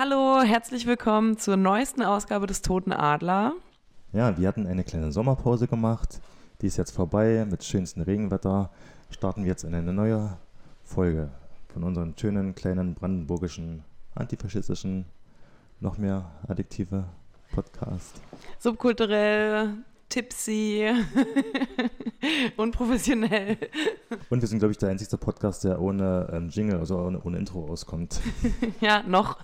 Hallo, herzlich willkommen zur neuesten Ausgabe des Toten Adler. Ja, wir hatten eine kleine Sommerpause gemacht. Die ist jetzt vorbei. Mit schönstem Regenwetter starten wir jetzt in eine neue Folge von unserem schönen kleinen brandenburgischen antifaschistischen, noch mehr Adjektive Podcast. Subkulturell, tipsy, unprofessionell. Und wir sind, glaube ich, der einzige Podcast, der ohne ähm, Jingle, also ohne, ohne Intro auskommt. ja, noch.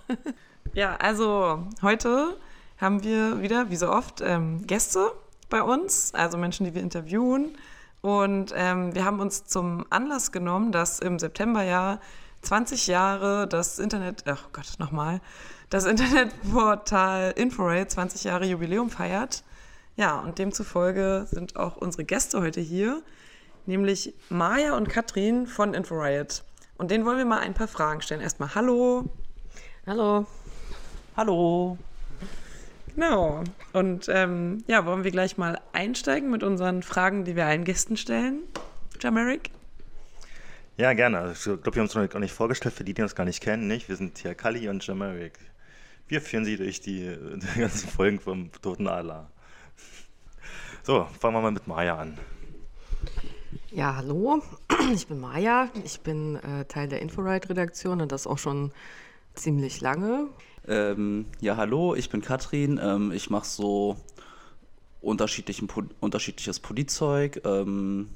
ja, also heute haben wir wieder, wie so oft, ähm, Gäste bei uns, also Menschen, die wir interviewen. Und ähm, wir haben uns zum Anlass genommen, dass im September ja 20 Jahre das Internet, ach Gott, nochmal, das Internetportal Inforate 20 Jahre Jubiläum feiert. Ja, und demzufolge sind auch unsere Gäste heute hier, nämlich Maja und Katrin von InfoRiot. Und denen wollen wir mal ein paar Fragen stellen. Erstmal Hallo. Hallo. Hallo. Genau. Und ähm, ja, wollen wir gleich mal einsteigen mit unseren Fragen, die wir allen Gästen stellen? Jameric? Ja, gerne. Ich glaube, wir haben uns noch gar nicht vorgestellt, für die, die uns gar nicht kennen, nicht? Wir sind hier Kali und Jameric. Wir führen sie durch die, die ganzen Folgen vom Toten Adler. So, fangen wir mal mit Maja an. Ja, hallo, ich bin Maja. Ich bin äh, Teil der Inforide-Redaktion und das auch schon ziemlich lange. Ähm, ja, hallo, ich bin Katrin. Ähm, ich mache so unterschiedlichen, unterschiedliches Politzeug. Ähm,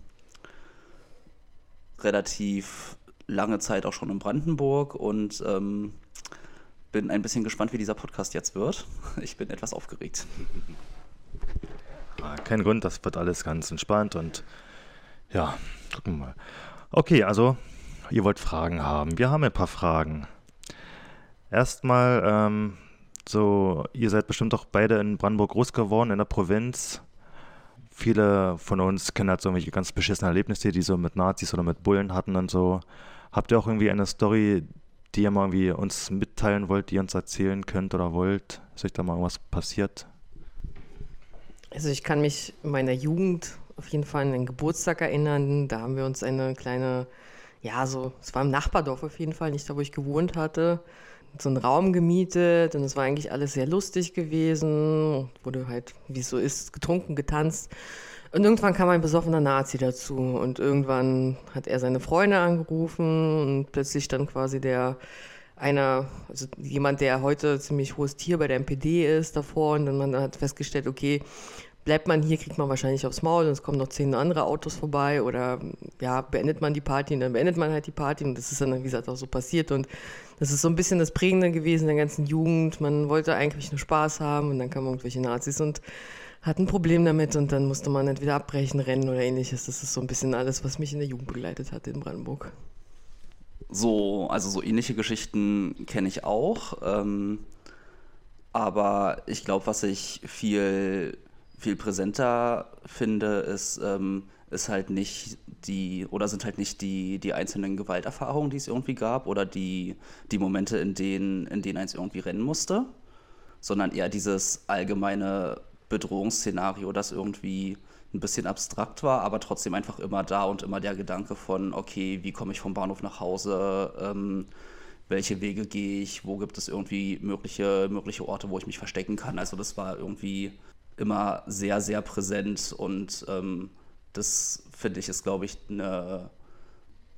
relativ lange Zeit auch schon in Brandenburg und ähm, bin ein bisschen gespannt, wie dieser Podcast jetzt wird. Ich bin etwas aufgeregt. Ah, kein Grund, das wird alles ganz entspannt und ja, gucken wir mal. Okay, also ihr wollt Fragen haben. Wir haben ein paar Fragen. Erstmal, ähm, so, ihr seid bestimmt auch beide in Brandenburg groß geworden, in der Provinz. Viele von uns kennen halt so irgendwelche ganz beschissene Erlebnisse, die so mit Nazis oder mit Bullen hatten und so. Habt ihr auch irgendwie eine Story, die ihr mal irgendwie uns mitteilen wollt, die ihr uns erzählen könnt oder wollt? Ist euch da mal irgendwas passiert? Also ich kann mich in meiner Jugend auf jeden Fall an den Geburtstag erinnern. Da haben wir uns eine kleine, ja, so, es war im Nachbardorf auf jeden Fall, nicht da, wo ich gewohnt hatte, so einen Raum gemietet und es war eigentlich alles sehr lustig gewesen. Wurde halt, wie es so ist, getrunken, getanzt. Und irgendwann kam ein besoffener Nazi dazu und irgendwann hat er seine Freunde angerufen und plötzlich dann quasi der einer, also jemand, der heute ziemlich hohes Tier bei der MPD ist davor und dann man hat festgestellt, okay, bleibt man hier, kriegt man wahrscheinlich aufs Maul und es kommen noch zehn andere Autos vorbei oder ja, beendet man die Party und dann beendet man halt die Party und das ist dann, wie gesagt, auch so passiert und das ist so ein bisschen das Prägende gewesen der ganzen Jugend. Man wollte eigentlich nur Spaß haben und dann kamen irgendwelche Nazis und hatten ein Problem damit und dann musste man entweder abbrechen, rennen oder ähnliches. Das ist so ein bisschen alles, was mich in der Jugend begleitet hat in Brandenburg. So, also so ähnliche Geschichten kenne ich auch. Ähm, aber ich glaube, was ich viel, viel präsenter finde, ist, ähm, ist halt nicht die, oder sind halt nicht die, die einzelnen Gewalterfahrungen, die es irgendwie gab, oder die, die Momente, in denen, in denen eins irgendwie rennen musste, sondern eher dieses allgemeine Bedrohungsszenario, das irgendwie ein bisschen abstrakt war, aber trotzdem einfach immer da und immer der Gedanke von, okay, wie komme ich vom Bahnhof nach Hause, ähm, welche Wege gehe ich, wo gibt es irgendwie mögliche, mögliche Orte, wo ich mich verstecken kann. Also das war irgendwie immer sehr, sehr präsent und ähm, das finde ich ist, glaube ich, eine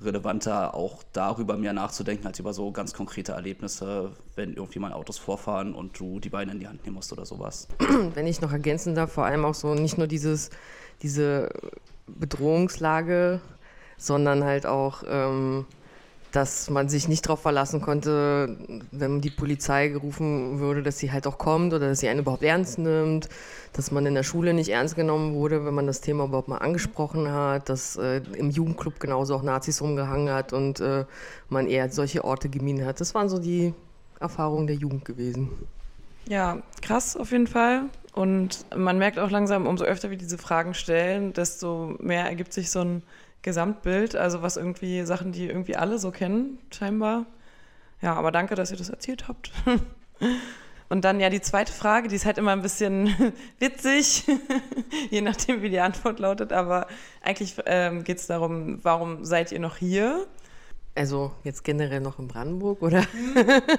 relevanter auch darüber mehr nachzudenken, als über so ganz konkrete Erlebnisse, wenn irgendwie mal Autos vorfahren und du die Beine in die Hand nehmen musst oder sowas. Wenn ich noch ergänzen darf, vor allem auch so nicht nur dieses, diese Bedrohungslage, sondern halt auch ähm, dass man sich nicht darauf verlassen konnte, wenn die Polizei gerufen würde, dass sie halt auch kommt oder dass sie einen überhaupt ernst nimmt, dass man in der Schule nicht ernst genommen wurde, wenn man das Thema überhaupt mal angesprochen hat, dass äh, im Jugendclub genauso auch Nazis rumgehangen hat und äh, man eher solche Orte gemieden hat. Das waren so die Erfahrungen der Jugend gewesen. Ja, krass auf jeden Fall. Und man merkt auch langsam, umso öfter wir diese Fragen stellen, desto mehr ergibt sich so ein Gesamtbild, also was irgendwie Sachen, die irgendwie alle so kennen, scheinbar. Ja, aber danke, dass ihr das erzählt habt. Und dann ja die zweite Frage, die ist halt immer ein bisschen witzig, je nachdem, wie die Antwort lautet. Aber eigentlich ähm, geht es darum, warum seid ihr noch hier? Also jetzt generell noch in Brandenburg, oder?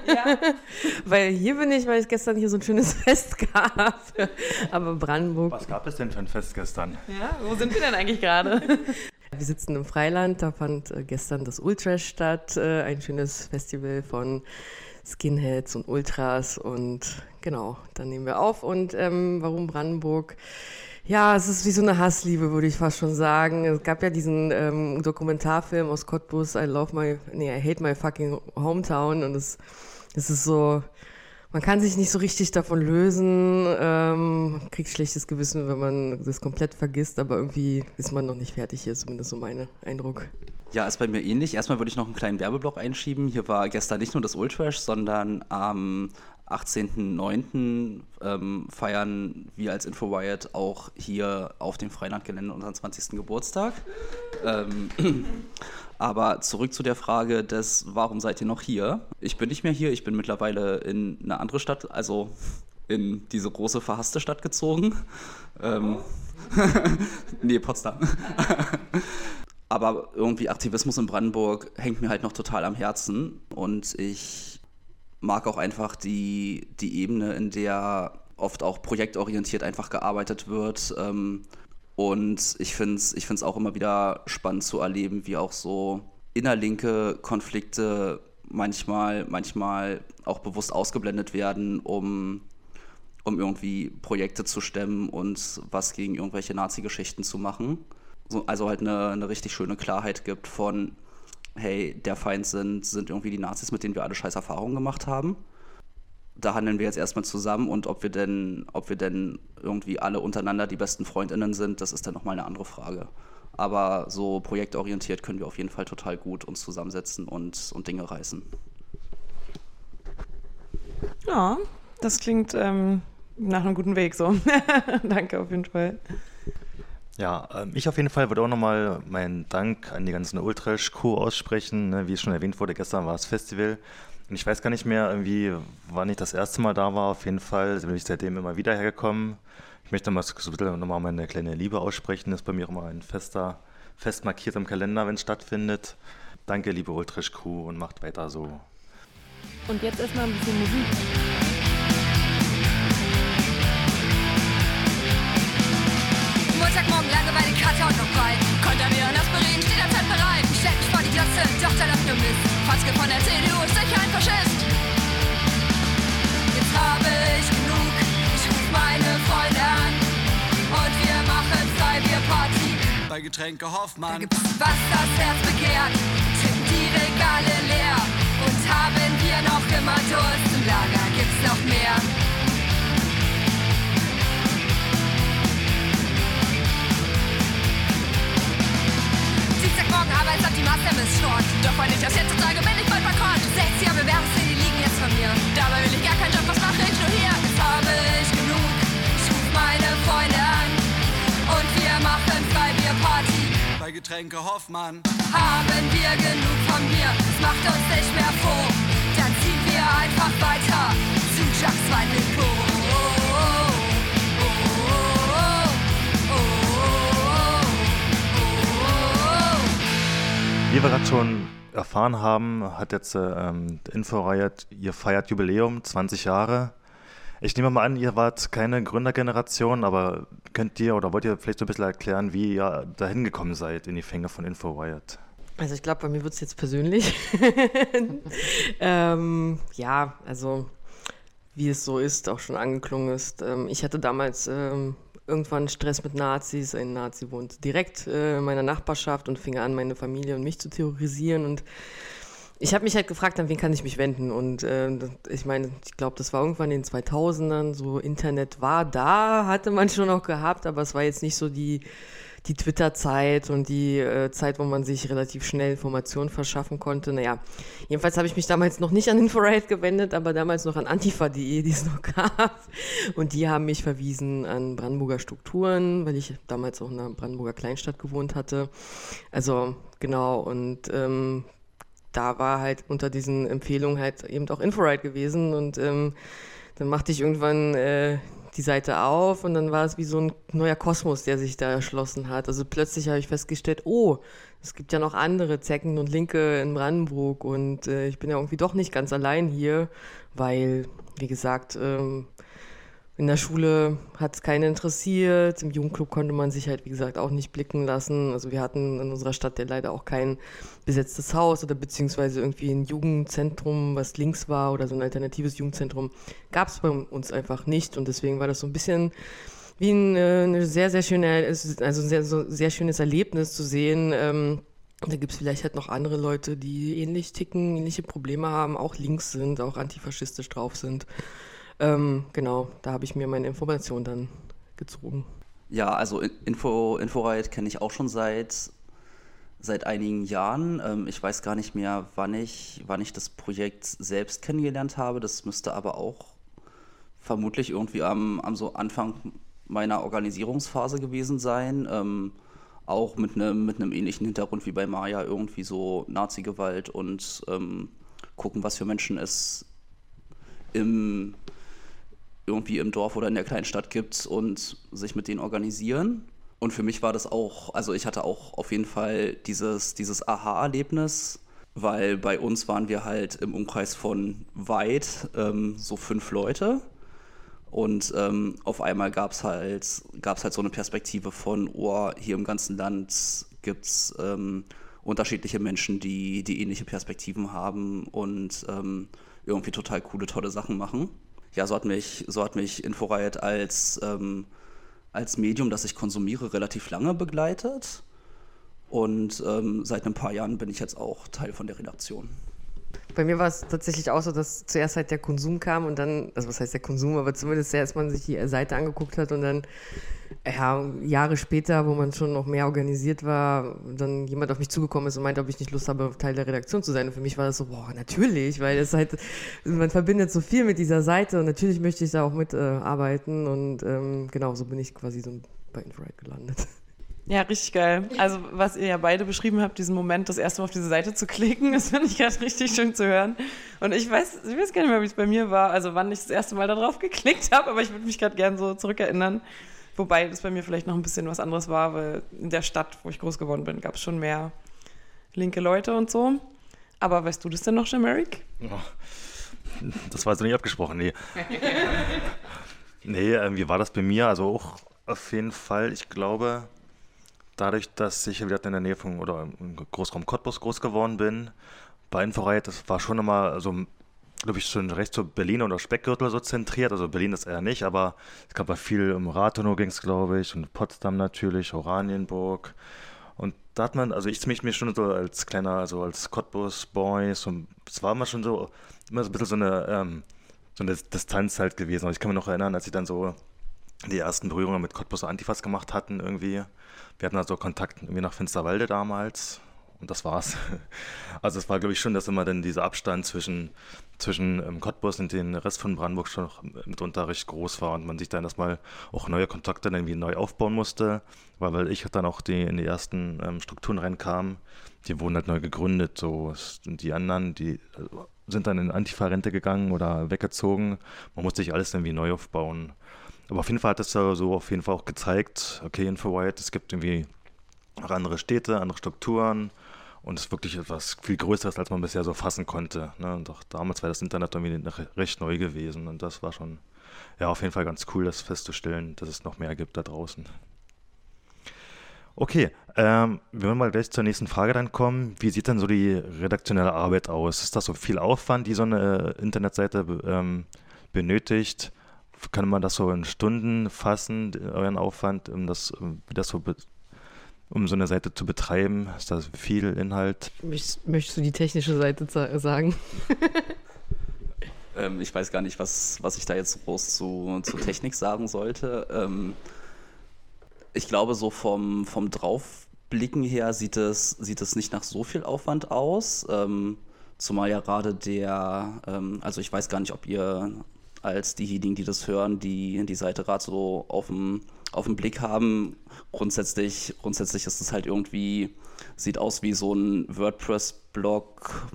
Ja. weil hier bin ich, weil ich gestern hier so ein schönes Fest gab. Aber Brandenburg. Was gab es denn für ein Fest gestern? Ja, wo sind wir denn eigentlich gerade? Wir sitzen im Freiland, da fand äh, gestern das Ultrash statt, äh, ein schönes Festival von Skinheads und Ultras und genau, dann nehmen wir auf. Und ähm, warum Brandenburg? Ja, es ist wie so eine Hassliebe, würde ich fast schon sagen. Es gab ja diesen ähm, Dokumentarfilm aus Cottbus, I love my, nee, I hate my fucking hometown und es, es ist so, man kann sich nicht so richtig davon lösen, ähm, kriegt schlechtes Gewissen, wenn man das komplett vergisst, aber irgendwie ist man noch nicht fertig hier, zumindest so mein Eindruck. Ja, ist bei mir ähnlich. Erstmal würde ich noch einen kleinen Werbeblock einschieben. Hier war gestern nicht nur das Ultrash, sondern am 18.09. Ähm, feiern wir als InfoWired auch hier auf dem Freilandgelände unseren 20. Geburtstag. Ähm, aber zurück zu der Frage des, warum seid ihr noch hier? Ich bin nicht mehr hier, ich bin mittlerweile in eine andere Stadt, also in diese große verhasste Stadt gezogen. Ähm, nee, Potsdam. aber irgendwie Aktivismus in Brandenburg hängt mir halt noch total am Herzen und ich mag auch einfach die, die Ebene, in der oft auch projektorientiert einfach gearbeitet wird. Ähm, und ich finde es ich find's auch immer wieder spannend zu erleben, wie auch so innerlinke Konflikte manchmal, manchmal auch bewusst ausgeblendet werden, um, um irgendwie Projekte zu stemmen und was gegen irgendwelche Nazi-Geschichten zu machen. So, also halt eine, eine richtig schöne Klarheit gibt von, hey, der Feind sind, sind irgendwie die Nazis, mit denen wir alle scheiß Erfahrungen gemacht haben. Da handeln wir jetzt erstmal zusammen und ob wir denn, ob wir denn irgendwie alle untereinander die besten FreundInnen sind, das ist dann nochmal eine andere Frage. Aber so projektorientiert können wir auf jeden Fall total gut uns zusammensetzen und, und Dinge reißen. Ja, das klingt ähm, nach einem guten Weg so. Danke auf jeden Fall. Ja, ähm, ich auf jeden Fall würde auch nochmal meinen Dank an die ganzen Ultrash-Crew aussprechen. Ne? Wie es schon erwähnt wurde, gestern war das Festival. Und ich weiß gar nicht mehr, irgendwie, wann ich das erste Mal da war. Auf jeden Fall bin ich seitdem immer wieder hergekommen. Ich möchte mal so ein bisschen nochmal meine kleine Liebe aussprechen. Das ist bei mir immer ein fester, fest markiert im Kalender, wenn es stattfindet. Danke, liebe Ultrash-Crew, und macht weiter so. Und jetzt erstmal ein bisschen Musik. Montagmorgen Langeweile, Kater und noch breit. Konterbier und Aspirin steht am Zeit bereit. Stellt mich vor die Klasse, doch da läuft nur Mist. Fatzke von der CDU ist sicher ein Faschist. Jetzt habe ich genug, ich ruf meine Freunde an. Und wir machen Freibierparty. Bei Getränke Hoffmann. Da gibt's was das Herz begehrt. Tippen die Regale leer. Und haben wir noch immer Durst im Lager, gibt's noch mehr. Morgen Arbeitsamt die Master missstort. Doch weil ich das jetzt sage, bin ich bald verkauft. 60er Bewerbungszähne, die liegen jetzt von mir. Dabei will ich gar keinen Job, was mache ich nur hier? Jetzt habe ich genug. Ich ruf meine Freunde an. Und wir machen Freibierparty. Bei Getränke Hoffmann. Haben wir genug von Bier? Es macht uns nicht mehr froh. Dann ziehen wir einfach weiter zu Chucks Weinlikor. Wie wir gerade schon erfahren haben, hat jetzt ähm, InfoRiot, ihr feiert Jubiläum, 20 Jahre. Ich nehme mal an, ihr wart keine Gründergeneration, aber könnt ihr oder wollt ihr vielleicht so ein bisschen erklären, wie ihr dahin gekommen seid in die Fänge von InfoRiot? Also ich glaube, bei mir wird es jetzt persönlich. ähm, ja, also wie es so ist, auch schon angeklungen ist. Ähm, ich hatte damals ähm, irgendwann Stress mit Nazis. Ein Nazi wohnt direkt äh, in meiner Nachbarschaft und fing an, meine Familie und mich zu terrorisieren. Und ich habe mich halt gefragt, an wen kann ich mich wenden? Und äh, ich meine, ich glaube, das war irgendwann in den 2000ern. So Internet war da, hatte man schon noch gehabt, aber es war jetzt nicht so die die Twitter-Zeit und die äh, Zeit, wo man sich relativ schnell Informationen verschaffen konnte. Naja, jedenfalls habe ich mich damals noch nicht an Infrared gewendet, aber damals noch an antifa.de, die es noch gab. Und die haben mich verwiesen an Brandenburger Strukturen, weil ich damals auch in einer Brandenburger Kleinstadt gewohnt hatte. Also genau, und ähm, da war halt unter diesen Empfehlungen halt eben auch Infrared gewesen und ähm, dann machte ich irgendwann äh, die Seite auf und dann war es wie so ein neuer Kosmos, der sich da erschlossen hat. Also plötzlich habe ich festgestellt, oh, es gibt ja noch andere Zecken und Linke in Brandenburg und äh, ich bin ja irgendwie doch nicht ganz allein hier, weil, wie gesagt, ähm, in der Schule hat es keinen interessiert. Im Jugendclub konnte man sich halt, wie gesagt, auch nicht blicken lassen. Also wir hatten in unserer Stadt ja leider auch kein besetztes Haus oder beziehungsweise irgendwie ein Jugendzentrum, was links war oder so ein alternatives Jugendzentrum. Gab es bei uns einfach nicht. Und deswegen war das so ein bisschen wie ein äh, eine sehr, sehr schöne, also sehr, so sehr schönes Erlebnis zu sehen. Ähm, da gibt es vielleicht halt noch andere Leute, die ähnlich ticken, ähnliche Probleme haben, auch links sind, auch antifaschistisch drauf sind. Ähm, genau, da habe ich mir meine Information dann gezogen. Ja, also Info, Inforide kenne ich auch schon seit, seit einigen Jahren. Ähm, ich weiß gar nicht mehr, wann ich, wann ich das Projekt selbst kennengelernt habe. Das müsste aber auch vermutlich irgendwie am, am so Anfang meiner Organisierungsphase gewesen sein. Ähm, auch mit einem mit ähnlichen Hintergrund wie bei Maya, irgendwie so Nazi-Gewalt und ähm, gucken, was für Menschen es im, irgendwie im Dorf oder in der kleinen Stadt gibt und sich mit denen organisieren. Und für mich war das auch, also ich hatte auch auf jeden Fall dieses, dieses Aha-Erlebnis, weil bei uns waren wir halt im Umkreis von weit ähm, so fünf Leute. Und ähm, auf einmal gab es halt, gab's halt so eine Perspektive von, oh, hier im ganzen Land gibt es ähm, unterschiedliche Menschen, die, die ähnliche Perspektiven haben und ähm, irgendwie total coole, tolle Sachen machen. Ja, so hat mich, so hat mich Inforiot als, ähm, als Medium, das ich konsumiere, relativ lange begleitet. Und ähm, seit ein paar Jahren bin ich jetzt auch Teil von der Redaktion. Bei mir war es tatsächlich auch so, dass zuerst halt der Konsum kam und dann, also was heißt der Konsum, aber zumindest erst man sich die Seite angeguckt hat und dann ja, Jahre später, wo man schon noch mehr organisiert war, dann jemand auf mich zugekommen ist und meinte, ob ich nicht Lust habe, Teil der Redaktion zu sein. Und für mich war das so, boah, natürlich, weil es halt, man verbindet so viel mit dieser Seite und natürlich möchte ich da auch mitarbeiten äh, und ähm, genau, so bin ich quasi so bei Infrared gelandet. Ja, richtig geil. Also, was ihr ja beide beschrieben habt, diesen Moment, das erste Mal auf diese Seite zu klicken, das finde ich gerade richtig schön zu hören. Und ich weiß, ich weiß gar nicht mehr, wie es bei mir war, also wann ich das erste Mal da drauf geklickt habe, aber ich würde mich gerade gerne so zurückerinnern. Wobei das bei mir vielleicht noch ein bisschen was anderes war, weil in der Stadt, wo ich groß geworden bin, gab es schon mehr linke Leute und so. Aber weißt du das denn noch, Jameric? Das war jetzt nicht abgesprochen, nee. nee, äh, wie war das bei mir? Also auch auf jeden Fall, ich glaube, dadurch, dass ich wieder in der Nähe von oder im Großraum Cottbus groß geworden bin, bei das war schon immer so, glaube ich, schon recht so Berlin oder Speckgürtel so zentriert. Also Berlin ist eher nicht, aber es gab ja viel im Rathenow ging es, glaube ich, und Potsdam natürlich, Oranienburg. Und da hat man, also ich mich mir schon so als kleiner, also als Cottbus-Boy, so, es war immer schon so, immer so ein bisschen so eine, ähm, so eine Distanz halt gewesen. Und ich kann mich noch erinnern, als ich dann so die ersten Berührungen mit Cottbus Antifas gemacht hatten irgendwie. Wir hatten also Kontakt irgendwie nach Finsterwalde damals und das war's. Also es war, glaube ich, schon, dass immer dann dieser Abstand zwischen, zwischen ähm, Cottbus und dem Rest von Brandenburg schon mitunter recht groß war und man sich dann erstmal auch neue Kontakte dann irgendwie neu aufbauen musste, weil, weil ich dann auch die in die ersten ähm, Strukturen reinkam, die wurden halt neu gegründet, so und die anderen, die also sind dann in Antifa-Rente gegangen oder weggezogen. Man musste sich alles irgendwie neu aufbauen. Aber auf jeden Fall hat es ja so auf jeden Fall auch gezeigt, okay, Infowide, es gibt irgendwie auch andere Städte, andere Strukturen und es ist wirklich etwas viel Größeres, als man bisher so fassen konnte. Ne? Und auch damals war das Internet irgendwie recht neu gewesen und das war schon, ja, auf jeden Fall ganz cool, das festzustellen, dass es noch mehr gibt da draußen. Okay, ähm, wenn wir mal gleich zur nächsten Frage dann kommen, wie sieht denn so die redaktionelle Arbeit aus? Ist das so viel Aufwand, die so eine Internetseite ähm, benötigt? Kann man das so in Stunden fassen, euren Aufwand, um das, das so um so eine Seite zu betreiben? Ist das viel Inhalt? Möchtest du die technische Seite sagen? ähm, ich weiß gar nicht, was, was ich da jetzt groß zu, zu Technik sagen sollte. Ähm, ich glaube, so vom, vom Draufblicken her sieht es, sieht es nicht nach so viel Aufwand aus. Ähm, zumal ja gerade der, ähm, also ich weiß gar nicht, ob ihr als diejenigen, die das hören, die die Seite gerade so auf dem, auf dem Blick haben. Grundsätzlich, grundsätzlich ist es halt irgendwie, sieht aus wie so ein WordPress-Blog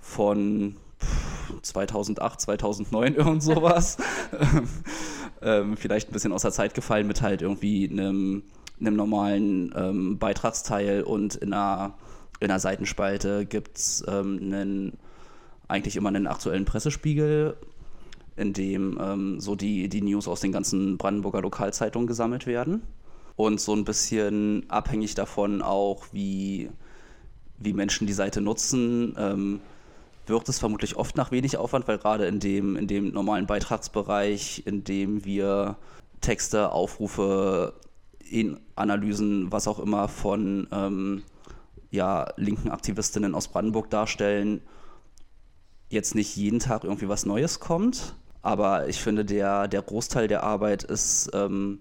von 2008, 2009, irgend sowas. ähm, vielleicht ein bisschen aus der Zeit gefallen mit halt irgendwie einem einem normalen ähm, Beitragsteil und in einer, in einer Seitenspalte gibt es ähm, eigentlich immer einen aktuellen Pressespiegel, in dem ähm, so die, die News aus den ganzen Brandenburger Lokalzeitungen gesammelt werden. Und so ein bisschen abhängig davon auch, wie, wie Menschen die Seite nutzen, ähm, wirkt es vermutlich oft nach wenig Aufwand, weil gerade in dem, in dem normalen Beitragsbereich, in dem wir Texte, Aufrufe, in Analysen, was auch immer von ähm, ja, linken Aktivistinnen aus Brandenburg darstellen, jetzt nicht jeden Tag irgendwie was Neues kommt. Aber ich finde, der, der Großteil der Arbeit ist, ähm,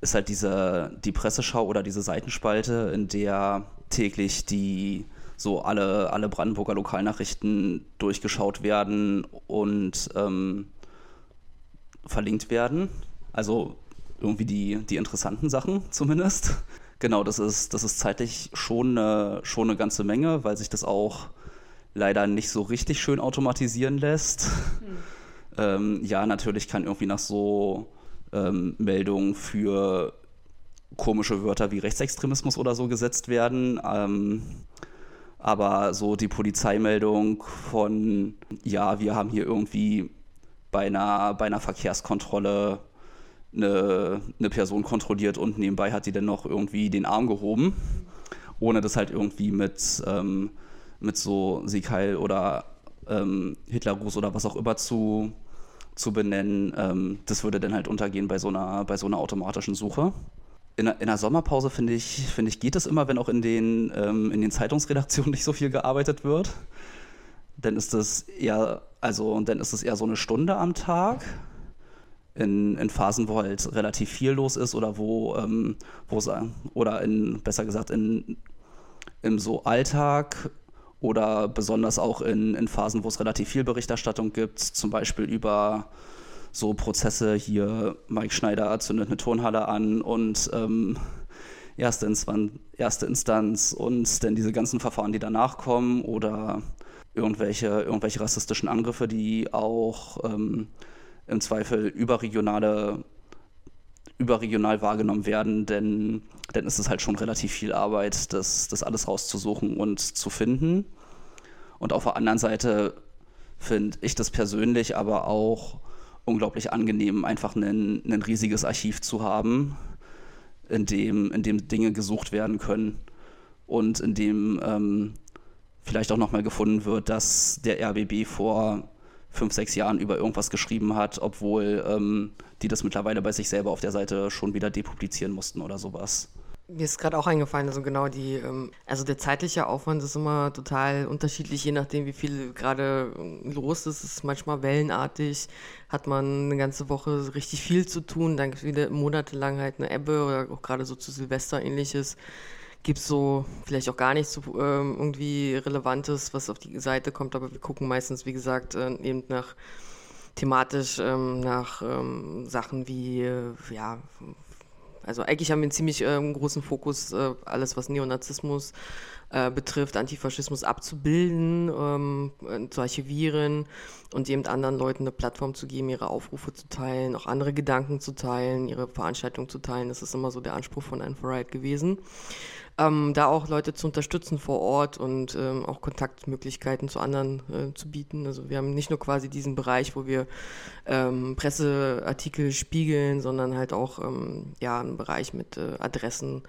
ist halt diese, die Presseschau oder diese Seitenspalte, in der täglich die so alle, alle Brandenburger Lokalnachrichten durchgeschaut werden und ähm, verlinkt werden. Also irgendwie die, die interessanten Sachen zumindest. Genau, das ist, das ist zeitlich schon eine, schon eine ganze Menge, weil sich das auch leider nicht so richtig schön automatisieren lässt. Hm. Ähm, ja, natürlich kann irgendwie nach so ähm, Meldungen für komische Wörter wie Rechtsextremismus oder so gesetzt werden. Ähm, aber so die Polizeimeldung von, ja, wir haben hier irgendwie bei einer, bei einer Verkehrskontrolle eine, eine Person kontrolliert und nebenbei hat sie dann noch irgendwie den Arm gehoben, ohne das halt irgendwie mit, ähm, mit so Siegheil oder ähm, Hitlergruß oder was auch immer zu, zu benennen. Ähm, das würde dann halt untergehen bei so einer, bei so einer automatischen Suche in, in der Sommerpause finde ich, finde ich, geht es immer, wenn auch in den, ähm, in den Zeitungsredaktionen nicht so viel gearbeitet wird. Dann ist es eher, also dann ist es eher so eine Stunde am Tag. In, in Phasen, wo halt relativ viel los ist oder wo, ähm, oder in, besser gesagt, in, im so Alltag oder besonders auch in, in Phasen, wo es relativ viel Berichterstattung gibt, zum Beispiel über so Prozesse hier, Mike Schneider zündet eine Turnhalle an und ähm, erste, Instanz, erste Instanz und dann diese ganzen Verfahren, die danach kommen oder irgendwelche, irgendwelche rassistischen Angriffe, die auch ähm, im Zweifel überregionale überregional wahrgenommen werden, denn dann ist es halt schon relativ viel Arbeit, das, das alles rauszusuchen und zu finden. Und auf der anderen Seite finde ich das persönlich aber auch unglaublich angenehm, einfach ein, riesiges Archiv zu haben, in dem, in dem Dinge gesucht werden können und in dem ähm, vielleicht auch nochmal gefunden wird, dass der RBB vor fünf, sechs Jahren über irgendwas geschrieben hat, obwohl ähm, die das mittlerweile bei sich selber auf der Seite schon wieder depublizieren mussten oder sowas. Mir ist gerade auch eingefallen, also genau die, ähm, also der zeitliche Aufwand ist immer total unterschiedlich, je nachdem, wie viel gerade ähm, los ist. Es ist manchmal wellenartig, hat man eine ganze Woche richtig viel zu tun, dann gibt es wieder monatelang halt eine Ebbe oder auch gerade so zu Silvester ähnliches. Gibt es so vielleicht auch gar nichts so, ähm, irgendwie Relevantes, was auf die Seite kommt, aber wir gucken meistens, wie gesagt, äh, eben nach thematisch ähm, nach ähm, Sachen wie, äh, ja, also eigentlich haben wir einen ziemlich äh, großen Fokus, äh, alles was Neonazismus äh, betrifft, Antifaschismus abzubilden, ähm, äh, zu archivieren und eben anderen Leuten eine Plattform zu geben, ihre Aufrufe zu teilen, auch andere Gedanken zu teilen, ihre Veranstaltungen zu teilen. Das ist immer so der Anspruch von Right gewesen ähm, da auch Leute zu unterstützen vor Ort und ähm, auch Kontaktmöglichkeiten zu anderen äh, zu bieten. Also wir haben nicht nur quasi diesen Bereich, wo wir ähm, Presseartikel spiegeln, sondern halt auch ähm, ja, einen Bereich mit äh, Adressen,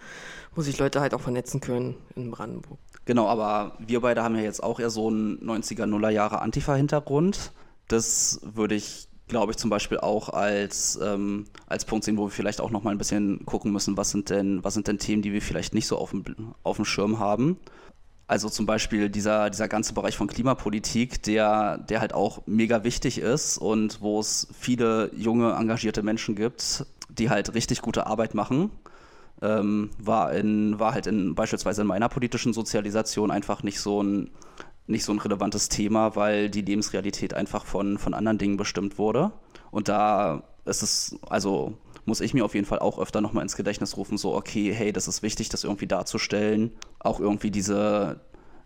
wo sich Leute halt auch vernetzen können in Brandenburg. Genau, aber wir beide haben ja jetzt auch eher so einen 90er, Nuller Jahre Antifa-Hintergrund. Das würde ich glaube ich, zum Beispiel auch als, ähm, als Punkt sehen, wo wir vielleicht auch noch mal ein bisschen gucken müssen, was sind denn, was sind denn Themen, die wir vielleicht nicht so auf dem, auf dem Schirm haben. Also zum Beispiel dieser, dieser ganze Bereich von Klimapolitik, der, der halt auch mega wichtig ist und wo es viele junge, engagierte Menschen gibt, die halt richtig gute Arbeit machen. Ähm, war, in, war halt in beispielsweise in meiner politischen Sozialisation einfach nicht so ein nicht so ein relevantes Thema, weil die Lebensrealität einfach von, von anderen Dingen bestimmt wurde. Und da ist es, also muss ich mir auf jeden Fall auch öfter nochmal ins Gedächtnis rufen, so, okay, hey, das ist wichtig, das irgendwie darzustellen, auch irgendwie diese,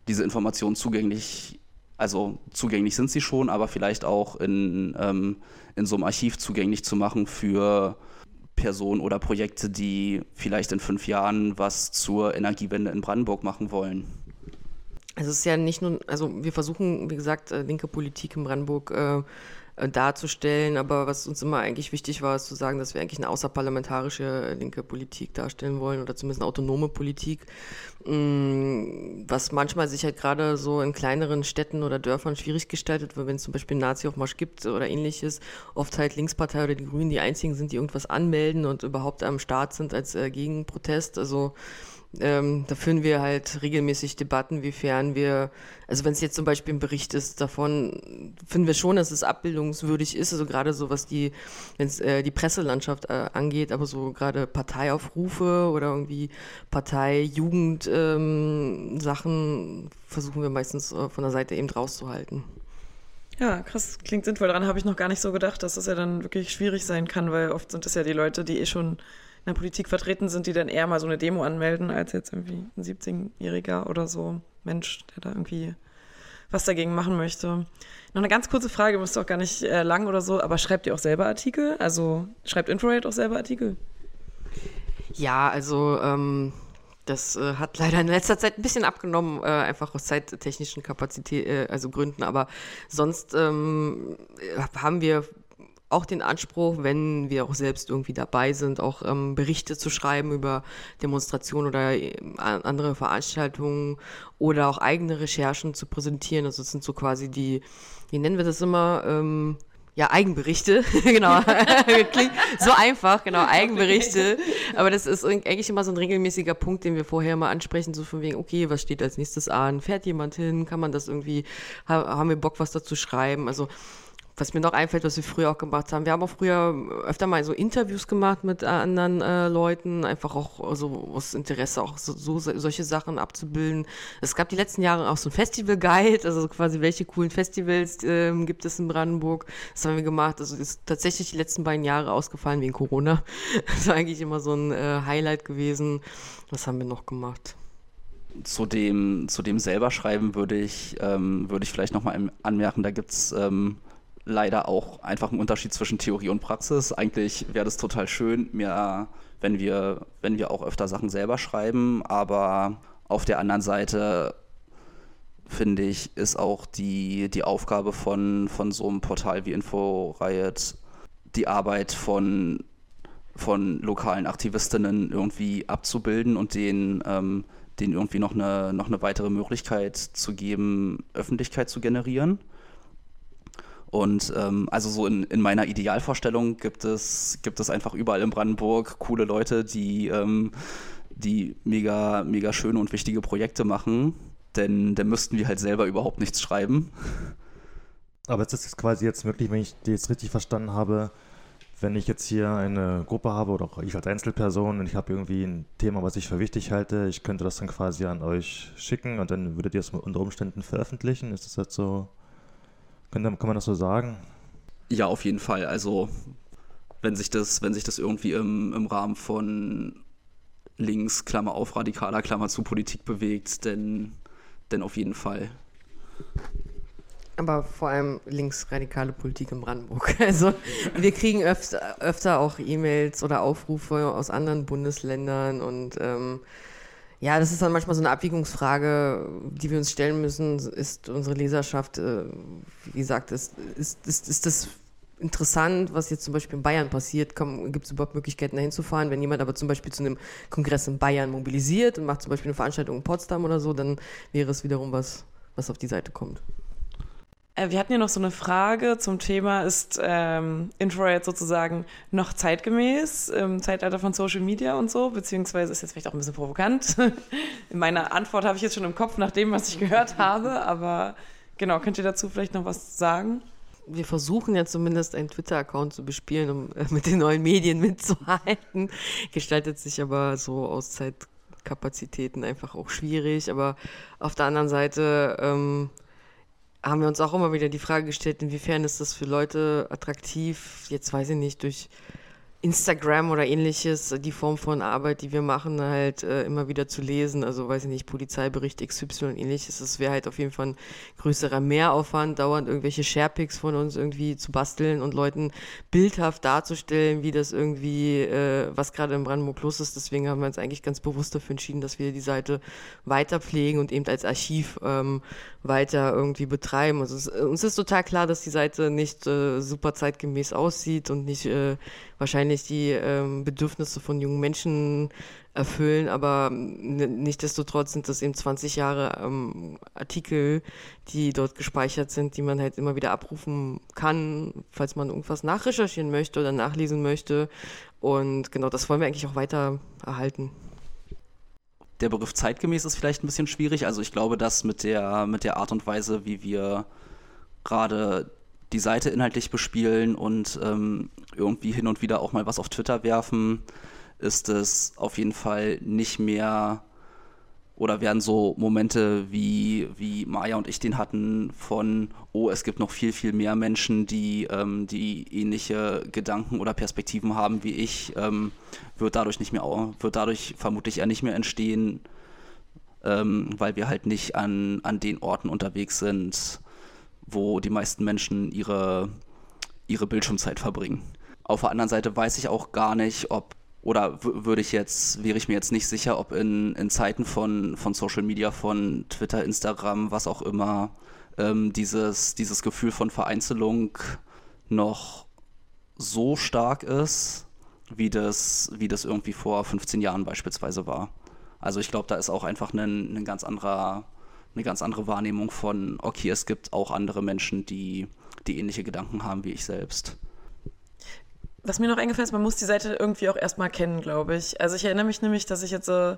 diese Informationen zugänglich, also zugänglich sind sie schon, aber vielleicht auch in, ähm, in so einem Archiv zugänglich zu machen für Personen oder Projekte, die vielleicht in fünf Jahren was zur Energiewende in Brandenburg machen wollen? Es ist ja nicht nur, also wir versuchen, wie gesagt, äh, linke Politik in Brandenburg äh, äh, darzustellen, aber was uns immer eigentlich wichtig war, ist zu sagen, dass wir eigentlich eine außerparlamentarische linke Politik darstellen wollen oder zumindest eine autonome Politik, mm, was manchmal sich halt gerade so in kleineren Städten oder Dörfern schwierig gestaltet, weil wenn es zum Beispiel einen Nazi-Aufmarsch gibt oder ähnliches, oft halt Linkspartei oder die Grünen die einzigen sind, die irgendwas anmelden und überhaupt am Start sind als äh, Gegenprotest, also ähm, da führen wir halt regelmäßig Debatten, wiefern wir, also wenn es jetzt zum Beispiel ein Bericht ist davon, finden wir schon, dass es abbildungswürdig ist, also gerade so was die, wenn es äh, die Presselandschaft äh, angeht, aber so gerade Parteiaufrufe oder irgendwie Partei-Jugend-Sachen ähm, versuchen wir meistens äh, von der Seite eben rauszuhalten. Ja, krass, klingt sinnvoll. Daran habe ich noch gar nicht so gedacht, dass das ja dann wirklich schwierig sein kann, weil oft sind es ja die Leute, die eh schon in der Politik vertreten sind, die dann eher mal so eine Demo anmelden, als jetzt irgendwie ein 17-Jähriger oder so Mensch, der da irgendwie was dagegen machen möchte. Noch eine ganz kurze Frage, müsste auch gar nicht äh, lang oder so, aber schreibt ihr auch selber Artikel? Also schreibt Infrared auch selber Artikel? Ja, also ähm, das äh, hat leider in letzter Zeit ein bisschen abgenommen, äh, einfach aus zeittechnischen Kapazitäten, äh, also Gründen, aber sonst ähm, haben wir auch den Anspruch, wenn wir auch selbst irgendwie dabei sind, auch ähm, Berichte zu schreiben über Demonstrationen oder äh, andere Veranstaltungen oder auch eigene Recherchen zu präsentieren. Also das sind so quasi die, wie nennen wir das immer, ähm, ja, Eigenberichte, genau. Klingt so einfach, genau, Eigenberichte. Aber das ist eigentlich immer so ein regelmäßiger Punkt, den wir vorher mal ansprechen, so von wegen, okay, was steht als nächstes an? Fährt jemand hin? Kann man das irgendwie, haben wir Bock, was dazu schreiben? Also was mir noch einfällt, was wir früher auch gemacht haben. Wir haben auch früher öfter mal so Interviews gemacht mit äh, anderen äh, Leuten, einfach auch so also aus Interesse, auch so, so, solche Sachen abzubilden. Es gab die letzten Jahre auch so ein Festival-Guide, also quasi welche coolen Festivals äh, gibt es in Brandenburg. Das haben wir gemacht. Also ist tatsächlich die letzten beiden Jahre ausgefallen wegen Corona. Das war eigentlich immer so ein äh, Highlight gewesen. Was haben wir noch gemacht? Zu dem, zu dem selber schreiben würde ich, ähm, würde ich vielleicht nochmal anmerken, da gibt es ähm, leider auch einfach ein Unterschied zwischen Theorie und Praxis. Eigentlich wäre das total schön, mir, wenn wir, wenn wir auch öfter Sachen selber schreiben, aber auf der anderen Seite finde ich, ist auch die, die Aufgabe von, von so einem Portal wie InfoRiot, die Arbeit von, von lokalen Aktivistinnen irgendwie abzubilden und denen, ähm, denen irgendwie noch eine, noch eine weitere Möglichkeit zu geben, Öffentlichkeit zu generieren. Und ähm, also so in, in meiner Idealvorstellung gibt es, gibt es einfach überall in Brandenburg coole Leute, die, ähm, die mega, mega schöne und wichtige Projekte machen. Denn dann müssten wir halt selber überhaupt nichts schreiben. Aber es ist quasi jetzt möglich, wenn ich jetzt richtig verstanden habe, wenn ich jetzt hier eine Gruppe habe oder auch ich als Einzelperson und ich habe irgendwie ein Thema, was ich für wichtig halte, ich könnte das dann quasi an euch schicken und dann würdet ihr es unter Umständen veröffentlichen. Ist das jetzt so kann, kann man das so sagen? Ja, auf jeden Fall. Also wenn sich das, wenn sich das irgendwie im, im Rahmen von links, Klammer auf, radikaler, Klammer zu Politik bewegt, denn, denn auf jeden Fall. Aber vor allem linksradikale Politik in Brandenburg. Also wir kriegen öfter, öfter auch E-Mails oder Aufrufe aus anderen Bundesländern und ähm, ja, das ist dann manchmal so eine Abwägungsfrage, die wir uns stellen müssen. Ist unsere Leserschaft, äh, wie gesagt, ist, ist, ist, ist das interessant, was jetzt zum Beispiel in Bayern passiert? Gibt es überhaupt Möglichkeiten, da hinzufahren? Wenn jemand aber zum Beispiel zu einem Kongress in Bayern mobilisiert und macht zum Beispiel eine Veranstaltung in Potsdam oder so, dann wäre es wiederum was, was auf die Seite kommt. Äh, wir hatten ja noch so eine Frage zum Thema, ist ähm, Infrared sozusagen noch zeitgemäß im Zeitalter von Social Media und so, beziehungsweise ist jetzt vielleicht auch ein bisschen provokant. Meine Antwort habe ich jetzt schon im Kopf nach dem, was ich gehört habe, aber genau, könnt ihr dazu vielleicht noch was sagen? wir versuchen ja zumindest einen Twitter-Account zu bespielen, um äh, mit den neuen Medien mitzuhalten. Gestaltet sich aber so aus Zeitkapazitäten einfach auch schwierig. Aber auf der anderen Seite ähm, haben wir uns auch immer wieder die Frage gestellt, inwiefern ist das für Leute attraktiv, jetzt weiß ich nicht, durch Instagram oder ähnliches, die Form von Arbeit, die wir machen, halt äh, immer wieder zu lesen. Also weiß ich nicht, Polizeibericht XY und ähnliches. Das wäre halt auf jeden Fall ein größerer Mehraufwand, dauernd irgendwelche Sharepics von uns irgendwie zu basteln und Leuten bildhaft darzustellen, wie das irgendwie, äh, was gerade in Brandenburg los ist. Deswegen haben wir uns eigentlich ganz bewusst dafür entschieden, dass wir die Seite weiter pflegen und eben als Archiv ähm, weiter irgendwie betreiben. Also es, uns ist total klar, dass die Seite nicht äh, super zeitgemäß aussieht und nicht äh, wahrscheinlich die ähm, Bedürfnisse von jungen Menschen erfüllen, aber nichtsdestotrotz sind das eben 20 Jahre ähm, Artikel, die dort gespeichert sind, die man halt immer wieder abrufen kann, falls man irgendwas nachrecherchieren möchte oder nachlesen möchte. Und genau das wollen wir eigentlich auch weiter erhalten. Der Begriff zeitgemäß ist vielleicht ein bisschen schwierig. Also ich glaube, dass mit der, mit der Art und Weise, wie wir gerade die Seite inhaltlich bespielen und ähm, irgendwie hin und wieder auch mal was auf Twitter werfen, ist es auf jeden Fall nicht mehr oder werden so Momente wie, wie Maya und ich den hatten von, oh, es gibt noch viel, viel mehr Menschen, die, ähm, die ähnliche Gedanken oder Perspektiven haben wie ich, ähm, wird dadurch nicht mehr, wird dadurch vermutlich eher nicht mehr entstehen, ähm, weil wir halt nicht an, an den Orten unterwegs sind, wo die meisten Menschen ihre, ihre Bildschirmzeit verbringen. Auf der anderen Seite weiß ich auch gar nicht, ob oder würde ich jetzt, wäre ich mir jetzt nicht sicher, ob in, in Zeiten von, von Social Media, von Twitter, Instagram, was auch immer, ähm, dieses, dieses Gefühl von Vereinzelung noch so stark ist, wie das, wie das irgendwie vor 15 Jahren beispielsweise war. Also ich glaube, da ist auch einfach ein, ein ganz anderer eine ganz andere Wahrnehmung von, okay, es gibt auch andere Menschen, die, die ähnliche Gedanken haben wie ich selbst. Was mir noch eingefallen ist, man muss die Seite irgendwie auch erstmal kennen, glaube ich. Also ich erinnere mich nämlich, dass ich jetzt so,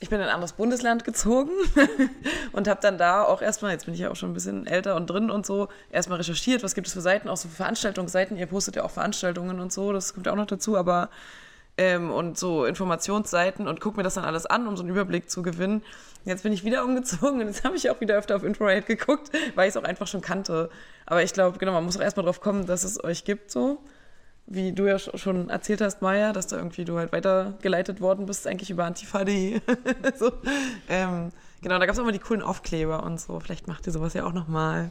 ich bin in ein anderes Bundesland gezogen und habe dann da auch erstmal, jetzt bin ich ja auch schon ein bisschen älter und drin und so, erstmal recherchiert, was gibt es für Seiten, auch so für Veranstaltungsseiten. Ihr postet ja auch Veranstaltungen und so, das kommt ja auch noch dazu, aber ähm, und so Informationsseiten und gucke mir das dann alles an, um so einen Überblick zu gewinnen. Jetzt bin ich wieder umgezogen und jetzt habe ich auch wieder öfter auf Infrared geguckt, weil ich es auch einfach schon kannte. Aber ich glaube, genau, man muss auch erstmal drauf kommen, dass es euch gibt so. Wie du ja schon erzählt hast, Maya, dass da irgendwie du halt weitergeleitet worden bist, eigentlich über Antifa.de. so. ähm, genau, da gab es auch immer die coolen Aufkleber und so. Vielleicht macht ihr sowas ja auch nochmal.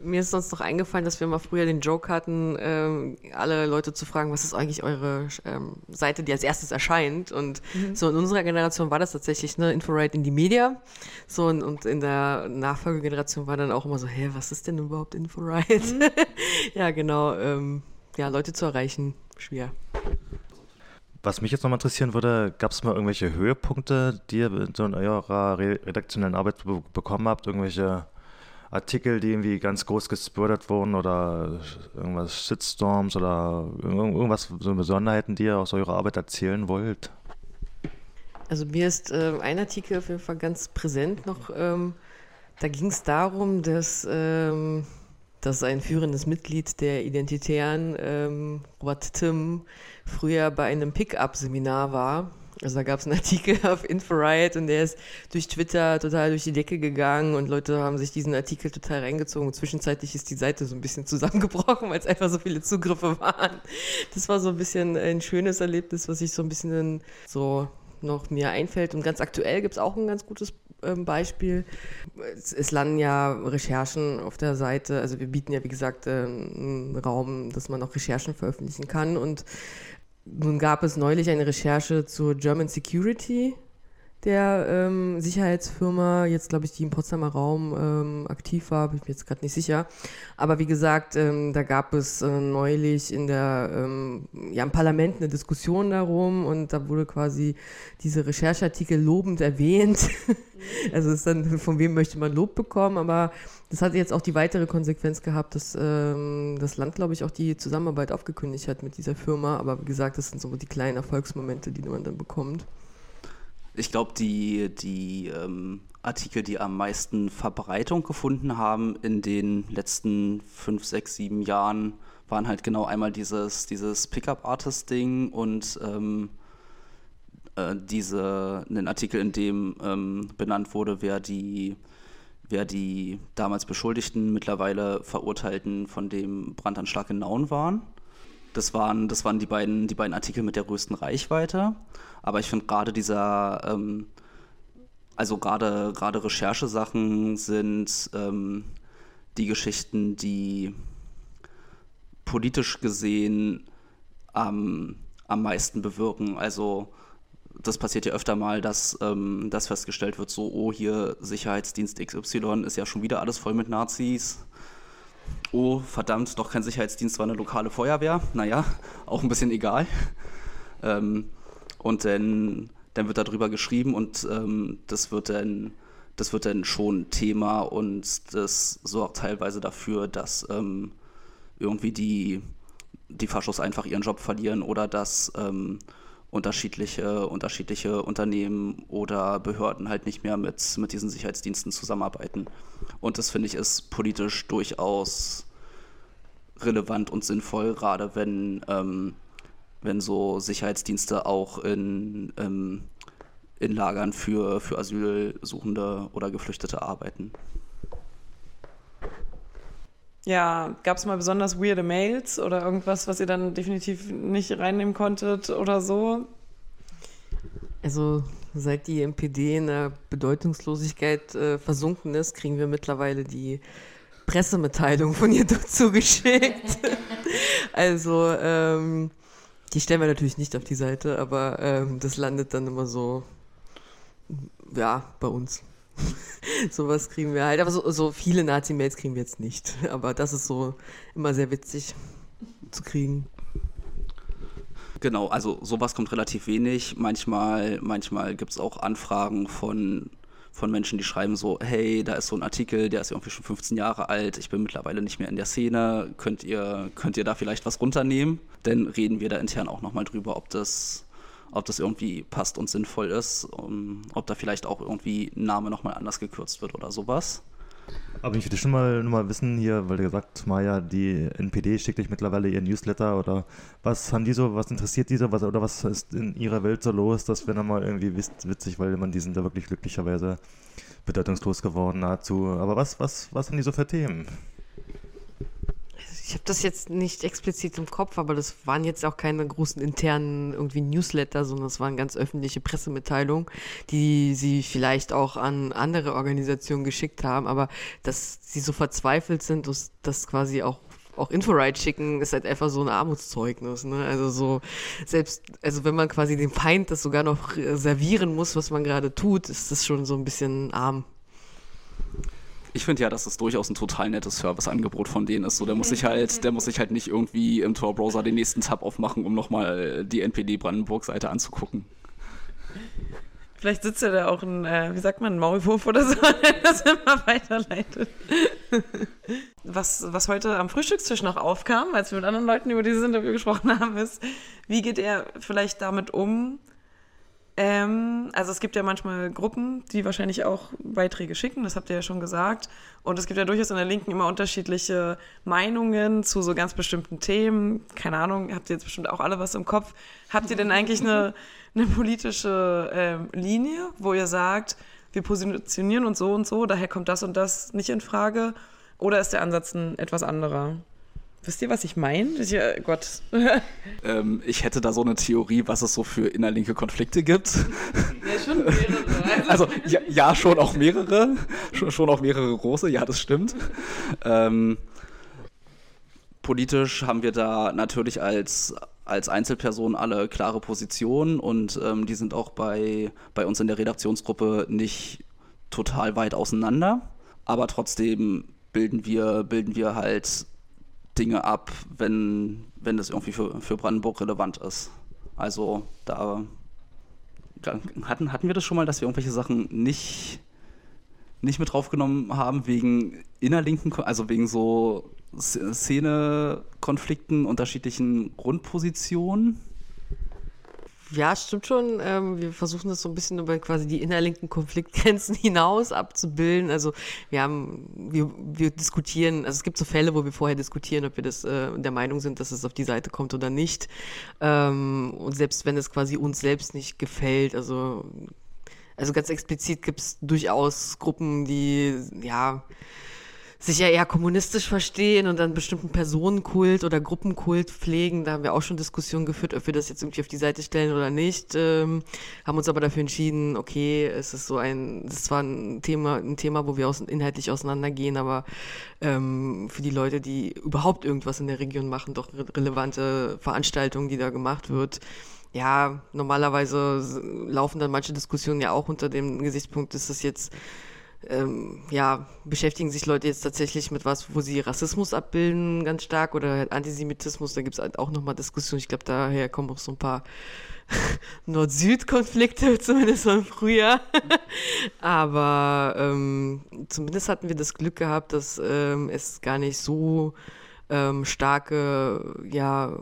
Mir ist sonst noch eingefallen, dass wir mal früher den Joke hatten, ähm, alle Leute zu fragen, was ist eigentlich eure ähm, Seite, die als erstes erscheint. Und mhm. so in unserer Generation war das tatsächlich, ne, Inforide in die Media. So und, und in der Nachfolgegeneration war dann auch immer so, hä, was ist denn überhaupt Inforide? Mhm. ja, genau. Ähm, ja, Leute zu erreichen, schwer. Was mich jetzt nochmal interessieren würde, gab es mal irgendwelche Höhepunkte, die ihr so in eurer redaktionellen Arbeit bekommen habt? Irgendwelche Artikel, die irgendwie ganz groß gespoilert wurden oder irgendwas Shitstorms oder irgendwas, so Besonderheiten, die ihr aus eurer Arbeit erzählen wollt? Also mir ist äh, ein Artikel auf jeden Fall ganz präsent noch. Ähm, da ging es darum, dass, ähm, dass ein führendes Mitglied der Identitären, ähm, Robert Tim, früher bei einem Pickup-Seminar war also da gab es einen Artikel auf Infrared und der ist durch Twitter total durch die Decke gegangen und Leute haben sich diesen Artikel total reingezogen. Zwischenzeitlich ist die Seite so ein bisschen zusammengebrochen, weil es einfach so viele Zugriffe waren. Das war so ein bisschen ein schönes Erlebnis, was sich so ein bisschen so noch mir einfällt. Und ganz aktuell gibt es auch ein ganz gutes ähm, Beispiel. Es, es, landen ja Recherchen auf der Seite. Also wir bieten ja, wie gesagt, äh, einen Raum, dass man auch Recherchen veröffentlichen kann. Und nun gab es neulich eine Recherche zur German Security, der ähm, Sicherheitsfirma, jetzt glaube ich, die im Potsdamer Raum ähm, aktiv war, bin ich mir jetzt gerade nicht sicher. Aber wie gesagt, ähm, da gab es äh, neulich in der, ähm, ja, im Parlament eine Diskussion darum und da wurde quasi diese Rechercheartikel lobend erwähnt. also ist dann, von wem möchte man Lob bekommen, aber das hat jetzt auch die weitere Konsequenz gehabt, dass ähm, das Land, glaube ich, auch die Zusammenarbeit aufgekündigt hat mit dieser Firma. Aber wie gesagt, das sind so die kleinen Erfolgsmomente, die man dann bekommt. Ich glaube, die, die ähm, Artikel, die am meisten Verbreitung gefunden haben in den letzten fünf, sechs, sieben Jahren, waren halt genau einmal dieses, dieses Pickup-Artist-Ding und ähm, äh, diese, einen Artikel, in dem ähm, benannt wurde, wer die, wer die damals Beschuldigten, mittlerweile Verurteilten von dem Brandanschlag in Nauen waren. Das waren, das waren die, beiden, die beiden Artikel mit der größten Reichweite. Aber ich finde gerade dieser, ähm, also gerade Recherchesachen sind ähm, die Geschichten, die politisch gesehen am, am meisten bewirken. Also das passiert ja öfter mal, dass, ähm, dass festgestellt wird, so, oh, hier Sicherheitsdienst XY ist ja schon wieder alles voll mit Nazis. Oh, verdammt, doch kein Sicherheitsdienst, war eine lokale Feuerwehr. Naja, auch ein bisschen egal. Ähm, und dann, dann wird darüber geschrieben und ähm, das wird dann das wird dann schon Thema und das sorgt teilweise dafür, dass ähm, irgendwie die, die Faschos einfach ihren Job verlieren oder dass ähm, unterschiedliche, unterschiedliche Unternehmen oder Behörden halt nicht mehr mit, mit diesen Sicherheitsdiensten zusammenarbeiten. Und das finde ich ist politisch durchaus relevant und sinnvoll, gerade wenn, ähm, wenn so Sicherheitsdienste auch in, ähm, in Lagern für, für Asylsuchende oder Geflüchtete arbeiten. Ja, gab es mal besonders weirde Mails oder irgendwas, was ihr dann definitiv nicht reinnehmen konntet oder so? Also seit die MPD in der Bedeutungslosigkeit äh, versunken ist, kriegen wir mittlerweile die Pressemitteilung von ihr zugeschickt. also ähm, die stellen wir natürlich nicht auf die Seite, aber ähm, das landet dann immer so, ja, bei uns. Sowas kriegen wir halt. Aber so, so viele Nazi-Mails kriegen wir jetzt nicht. Aber das ist so immer sehr witzig zu kriegen. Genau, also sowas kommt relativ wenig. Manchmal, manchmal gibt es auch Anfragen von, von Menschen, die schreiben so, hey, da ist so ein Artikel, der ist irgendwie schon 15 Jahre alt, ich bin mittlerweile nicht mehr in der Szene, könnt ihr, könnt ihr da vielleicht was runternehmen? Dann reden wir da intern auch nochmal drüber, ob das, ob das irgendwie passt und sinnvoll ist, um, ob da vielleicht auch irgendwie ein Name nochmal anders gekürzt wird oder sowas. Aber ich würde schon mal, nur mal wissen hier, weil du gesagt hast, Maja, die NPD schickt euch mittlerweile ihren Newsletter oder was haben die so, was interessiert die so, was, oder was ist in ihrer Welt so los? Das wäre nochmal irgendwie witzig, weil man die sind da wirklich glücklicherweise bedeutungslos geworden nahezu. Aber was, was, was haben die so für Themen? Ich habe das jetzt nicht explizit im Kopf, aber das waren jetzt auch keine großen internen irgendwie Newsletter, sondern es waren ganz öffentliche Pressemitteilungen, die sie vielleicht auch an andere Organisationen geschickt haben, aber dass sie so verzweifelt sind, dass, dass quasi auch auch Inforide schicken, ist halt einfach so ein Armutszeugnis, ne? Also so, selbst, also wenn man quasi dem Feind das sogar noch servieren muss, was man gerade tut, ist das schon so ein bisschen arm. Ich finde ja, dass es durchaus ein total nettes Serviceangebot von denen ist. So, der muss sich halt, der muss sich halt nicht irgendwie im Tor-Browser den nächsten Tab aufmachen, um nochmal die NPD Brandenburg-Seite anzugucken. Vielleicht sitzt ja da auch ein, äh, wie sagt man, ein Maulwurf oder so, der das immer weiterleitet. was, was heute am Frühstückstisch noch aufkam, als wir mit anderen Leuten über dieses Interview gesprochen haben, ist, wie geht er vielleicht damit um, ähm, also es gibt ja manchmal Gruppen, die wahrscheinlich auch Beiträge schicken, das habt ihr ja schon gesagt. Und es gibt ja durchaus in der Linken immer unterschiedliche Meinungen zu so ganz bestimmten Themen. Keine Ahnung, habt ihr jetzt bestimmt auch alle was im Kopf. Habt ihr denn eigentlich eine, eine politische ähm, Linie, wo ihr sagt, wir positionieren uns so und so, daher kommt das und das nicht in Frage? Oder ist der Ansatz ein etwas anderer? Wisst ihr, was ich meine? Äh, Gott. ähm, ich hätte da so eine Theorie, was es so für innerlinke Konflikte gibt. Ja, schon mehrere. Also, ja, ja, schon auch mehrere. Schon, schon, auch mehrere große, ja, das stimmt. Ähm, politisch haben wir da natürlich als, als Einzelperson alle klare Positionen und ähm, die sind auch bei, bei uns in der Redaktionsgruppe nicht total weit auseinander. Aber trotzdem bilden wir, bilden wir halt Dinge ab, wenn, wenn das irgendwie für, für Brandenburg relevant ist. Also da hatten, hatten wir das schon mal, dass wir irgendwelche Sachen nicht, nicht mit draufgenommen haben, wegen innerlinken, also wegen so Szene-Konflikten, unterschiedlichen Grundpositionen? Ja, stimmt schon. Ähm, wir versuchen das so ein bisschen über quasi die innerlinken Konfliktgrenzen hinaus abzubilden. Also wir haben, wir, wir diskutieren, also es gibt so Fälle, wo wir vorher diskutieren, ob wir das äh, der Meinung sind, dass es auf die Seite kommt oder nicht. Ähm, und selbst wenn es quasi uns selbst nicht gefällt, also also ganz explizit gibt es durchaus Gruppen, die ja sich ja eher kommunistisch verstehen und dann bestimmten Personenkult oder Gruppenkult pflegen. Da haben wir auch schon Diskussionen geführt, ob wir das jetzt irgendwie auf die Seite stellen oder nicht. Ähm, haben uns aber dafür entschieden, okay, es ist so ein, es ist zwar ein Thema, ein Thema, wo wir aus, inhaltlich auseinandergehen, aber ähm, für die Leute, die überhaupt irgendwas in der Region machen, doch re relevante Veranstaltungen, die da gemacht wird. Ja, normalerweise laufen dann manche Diskussionen ja auch unter dem Gesichtspunkt, ist das jetzt ähm, ja, beschäftigen sich Leute jetzt tatsächlich mit was, wo sie Rassismus abbilden, ganz stark, oder halt Antisemitismus, da gibt es halt auch nochmal Diskussionen. Ich glaube, daher kommen auch so ein paar Nord-Süd-Konflikte, zumindest von früher. Aber ähm, zumindest hatten wir das Glück gehabt, dass ähm, es gar nicht so ähm, starke, ja,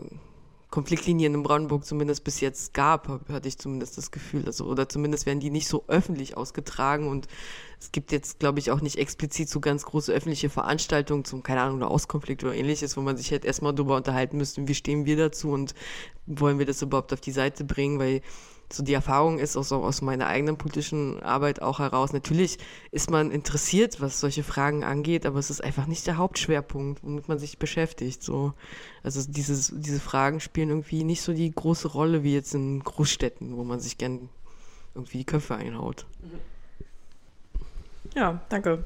Konfliktlinien in Brandenburg zumindest bis jetzt gab, hatte ich zumindest das Gefühl. Also, oder zumindest werden die nicht so öffentlich ausgetragen und es gibt jetzt, glaube ich, auch nicht explizit so ganz große öffentliche Veranstaltungen zum, keine Ahnung, Auskonflikt oder ähnliches, wo man sich halt erstmal darüber unterhalten müsste, wie stehen wir dazu und wollen wir das überhaupt auf die Seite bringen, weil so die Erfahrung ist auch so aus meiner eigenen politischen Arbeit auch heraus. Natürlich ist man interessiert, was solche Fragen angeht, aber es ist einfach nicht der Hauptschwerpunkt, womit man sich beschäftigt. So, also dieses, diese Fragen spielen irgendwie nicht so die große Rolle wie jetzt in Großstädten, wo man sich gern irgendwie die Köpfe einhaut. Ja, danke.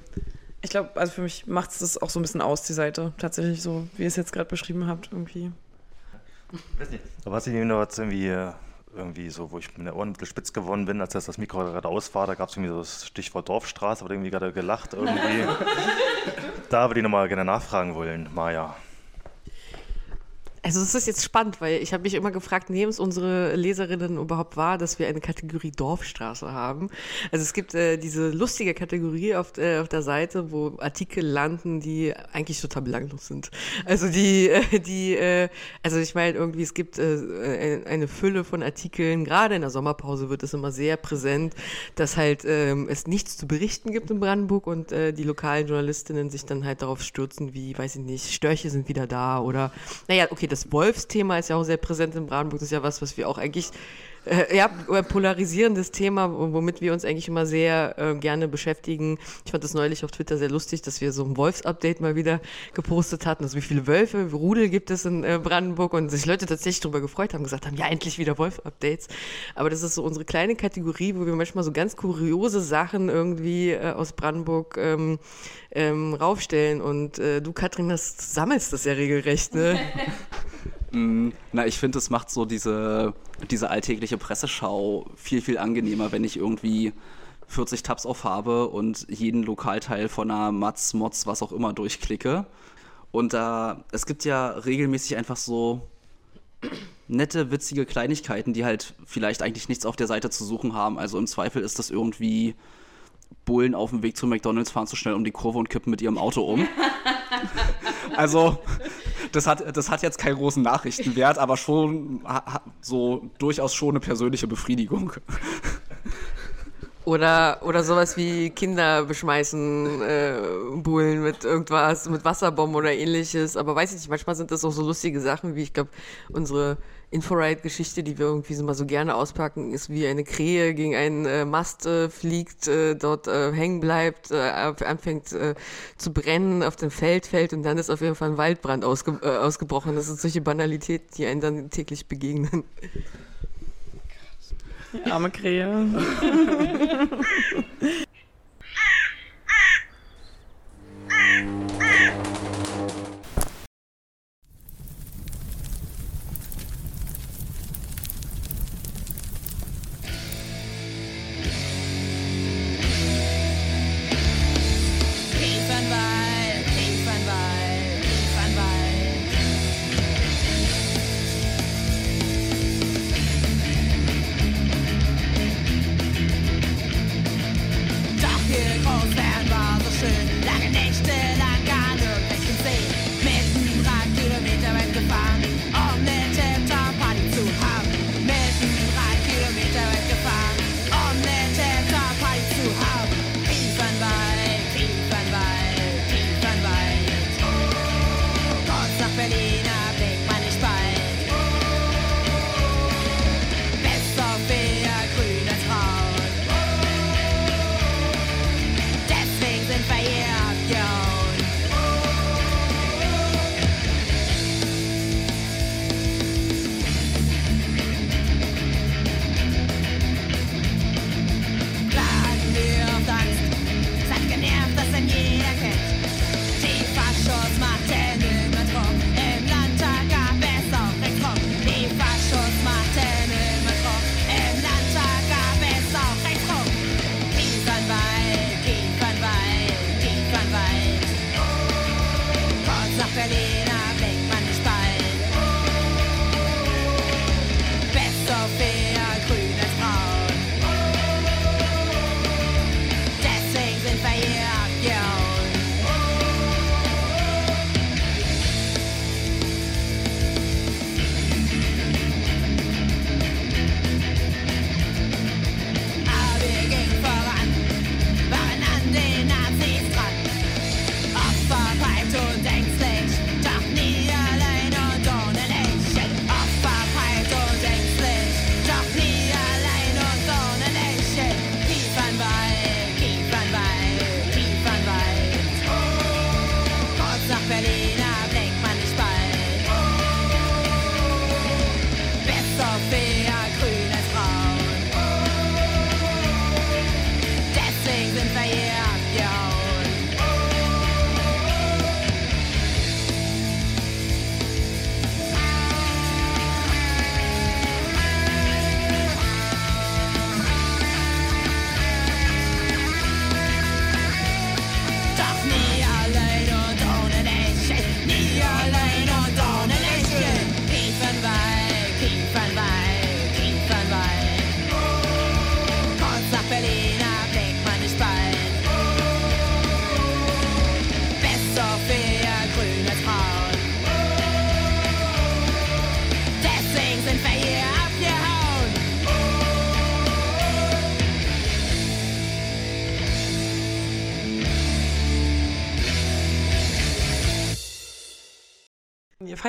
Ich glaube, also für mich macht es das auch so ein bisschen aus, die Seite. Tatsächlich so, wie ihr es jetzt gerade beschrieben habt, irgendwie. Weiß nicht. Aber was ich noch jetzt irgendwie äh, irgendwie so, wo ich mit der Ohren ein bisschen spitz geworden bin, als das Mikro gerade aus war, da gab es irgendwie so das Stichwort Dorfstraße, wurde irgendwie gerade gelacht irgendwie. da würde ich nochmal gerne nachfragen wollen, Maja. Also es ist jetzt spannend, weil ich habe mich immer gefragt, nehmen es unsere Leserinnen überhaupt wahr, dass wir eine Kategorie Dorfstraße haben. Also es gibt äh, diese lustige Kategorie auf, äh, auf der Seite, wo Artikel landen, die eigentlich total belanglos sind. Also die, äh, die, äh, also ich meine irgendwie, es gibt äh, eine Fülle von Artikeln, gerade in der Sommerpause wird es immer sehr präsent, dass halt ähm, es nichts zu berichten gibt in Brandenburg und äh, die lokalen Journalistinnen sich dann halt darauf stürzen, wie, weiß ich nicht, Störche sind wieder da oder, naja, okay, das Wolfsthema ist ja auch sehr präsent in Brandenburg. Das ist ja was, was wir auch eigentlich äh, ja, polarisierendes Thema, womit wir uns eigentlich immer sehr äh, gerne beschäftigen. Ich fand das neulich auf Twitter sehr lustig, dass wir so ein Wolfs-Update mal wieder gepostet hatten. Also wie viele Wölfe, wie Rudel gibt es in äh, Brandenburg und sich Leute tatsächlich darüber gefreut haben, gesagt haben, ja, endlich wieder Wolf-Updates. Aber das ist so unsere kleine Kategorie, wo wir manchmal so ganz kuriose Sachen irgendwie äh, aus Brandenburg ähm, ähm, raufstellen. Und äh, du, Katrin, das sammelst das ja regelrecht, ne? Mm, na, ich finde, es macht so diese, diese alltägliche Presseschau viel, viel angenehmer, wenn ich irgendwie 40 Tabs aufhabe und jeden Lokalteil von einer Matz, Mods, was auch immer durchklicke. Und da, äh, es gibt ja regelmäßig einfach so nette, witzige Kleinigkeiten, die halt vielleicht eigentlich nichts auf der Seite zu suchen haben. Also im Zweifel ist das irgendwie Bullen auf dem Weg zu McDonalds fahren zu schnell um die Kurve und kippen mit ihrem Auto um. also, das hat, das hat jetzt keinen großen Nachrichtenwert, aber schon so durchaus schon eine persönliche Befriedigung. Oder, oder sowas wie Kinder beschmeißen, äh, Bullen mit irgendwas, mit Wasserbomben oder ähnliches. Aber weiß ich nicht, manchmal sind das auch so lustige Sachen, wie ich glaube, unsere Inforide-Geschichte, die wir irgendwie so mal so gerne auspacken, ist wie eine Krähe gegen einen äh, Mast äh, fliegt, äh, dort äh, hängen bleibt, äh, anfängt äh, zu brennen, auf dem Feld fällt und dann ist auf jeden Fall ein Waldbrand ausge äh, ausgebrochen. Das sind solche Banalitäten, die einen dann täglich begegnen. Die arme Krähe.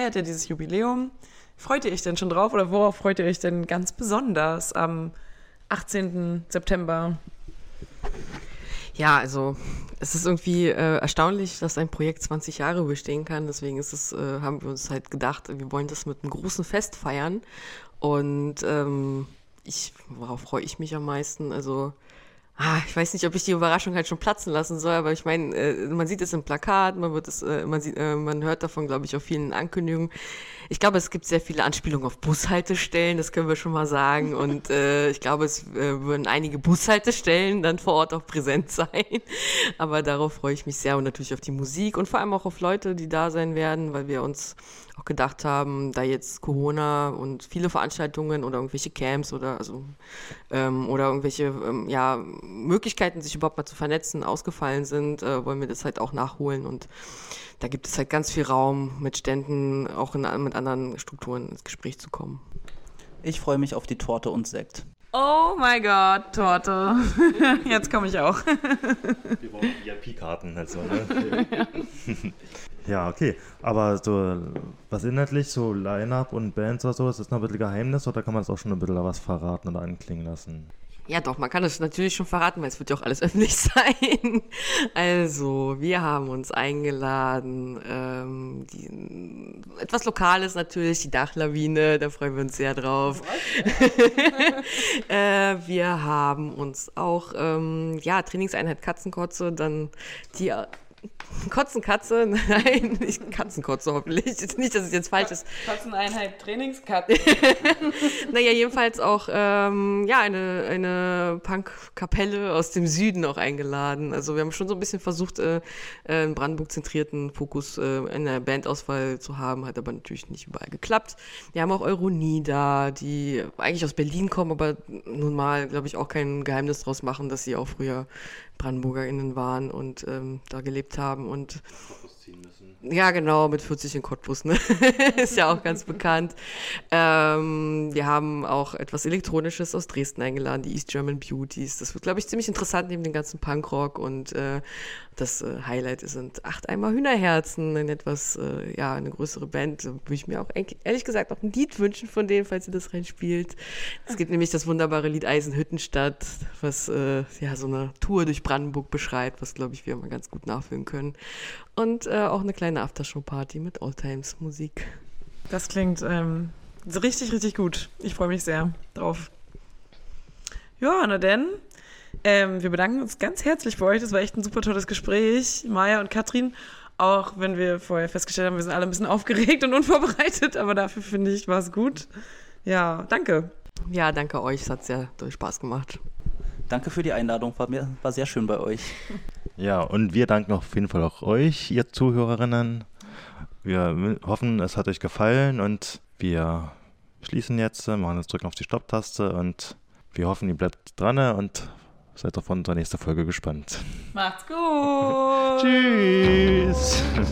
feiert ja dieses Jubiläum. Freut ihr euch denn schon drauf oder worauf freut ihr euch denn ganz besonders am 18. September? Ja, also es ist irgendwie äh, erstaunlich, dass ein Projekt 20 Jahre bestehen kann. Deswegen ist es, äh, haben wir uns halt gedacht, wir wollen das mit einem großen Fest feiern. Und ähm, ich, worauf freue ich mich am meisten? Also Ah, ich weiß nicht, ob ich die Überraschung halt schon platzen lassen soll, aber ich meine, äh, man sieht es im Plakat, man wird es, äh, man sieht, äh, man hört davon, glaube ich, auf vielen Ankündigungen. Ich glaube, es gibt sehr viele Anspielungen auf Bushaltestellen, das können wir schon mal sagen. Und äh, ich glaube, es äh, würden einige Bushaltestellen dann vor Ort auch präsent sein. Aber darauf freue ich mich sehr und natürlich auf die Musik und vor allem auch auf Leute, die da sein werden, weil wir uns auch gedacht haben, da jetzt Corona und viele Veranstaltungen oder irgendwelche Camps oder also ähm, oder irgendwelche ähm, ja, Möglichkeiten, sich überhaupt mal zu vernetzen, ausgefallen sind, äh, wollen wir das halt auch nachholen und da gibt es halt ganz viel Raum mit Ständen, auch in, mit anderen Strukturen ins Gespräch zu kommen. Ich freue mich auf die Torte und Sekt. Oh mein Gott, Torte. Jetzt komme ich auch. Wir brauchen VIP-Karten, also, ne? ja, okay. Aber so, was inhaltlich, so Line-Up und Bands oder so, ist das noch ein bisschen Geheimnis oder kann man das auch schon ein bisschen was verraten oder anklingen lassen? Ja, doch, man kann es natürlich schon verraten, weil es wird ja auch alles öffentlich sein. Also, wir haben uns eingeladen, ähm, die, etwas Lokales natürlich, die Dachlawine, da freuen wir uns sehr drauf. äh, wir haben uns auch, ähm, ja, Trainingseinheit Katzenkotze, dann die Kotzen Katze, nein, nicht Katzenkotze hoffentlich. Nicht, dass es jetzt falsch ist. Katzeneinheit Trainingskatze. naja, jedenfalls auch ähm, ja, eine, eine Punk-Kapelle aus dem Süden auch eingeladen. Also wir haben schon so ein bisschen versucht, äh, äh einen Brandenburg-zentrierten Fokus äh, in der Bandauswahl zu haben, hat aber natürlich nicht überall geklappt. Wir haben auch Euronie da, die eigentlich aus Berlin kommen, aber nun mal, glaube ich, auch kein Geheimnis draus machen, dass sie auch früher BrandenburgerInnen waren und ähm, da gelebt haben und ja, genau, mit 40 in Cottbus, ne? ist ja auch ganz bekannt. Ähm, wir haben auch etwas Elektronisches aus Dresden eingeladen, die East German Beauties. Das wird, glaube ich, ziemlich interessant neben dem ganzen Punkrock und äh, das äh, Highlight sind acht Eimer Hühnerherzen, ein etwas, äh, ja, eine größere Band. Da würde ich mir auch ehrlich gesagt auch ein Lied wünschen von denen, falls ihr das reinspielt. Es gibt nämlich das wunderbare Lied Eisenhüttenstadt, was äh, ja so eine Tour durch Brandenburg beschreibt, was glaube ich wir mal ganz gut nachfühlen können. Und äh, auch eine kleine Aftershow-Party mit Oldtimes-Musik. Das klingt ähm, richtig, richtig gut. Ich freue mich sehr drauf. Ja, na denn, ähm, wir bedanken uns ganz herzlich bei euch. Das war echt ein super tolles Gespräch, Maja und Katrin. Auch wenn wir vorher festgestellt haben, wir sind alle ein bisschen aufgeregt und unvorbereitet, aber dafür finde ich, war es gut. Ja, danke. Ja, danke euch. Es hat sehr doll Spaß gemacht. Danke für die Einladung. War, mir, war sehr schön bei euch. Ja, und wir danken auf jeden Fall auch euch, ihr Zuhörerinnen. Wir hoffen, es hat euch gefallen und wir schließen jetzt, machen jetzt drücken auf die Stopptaste und wir hoffen, ihr bleibt dran und seid auf unsere nächste Folge gespannt. Macht's gut! Tschüss!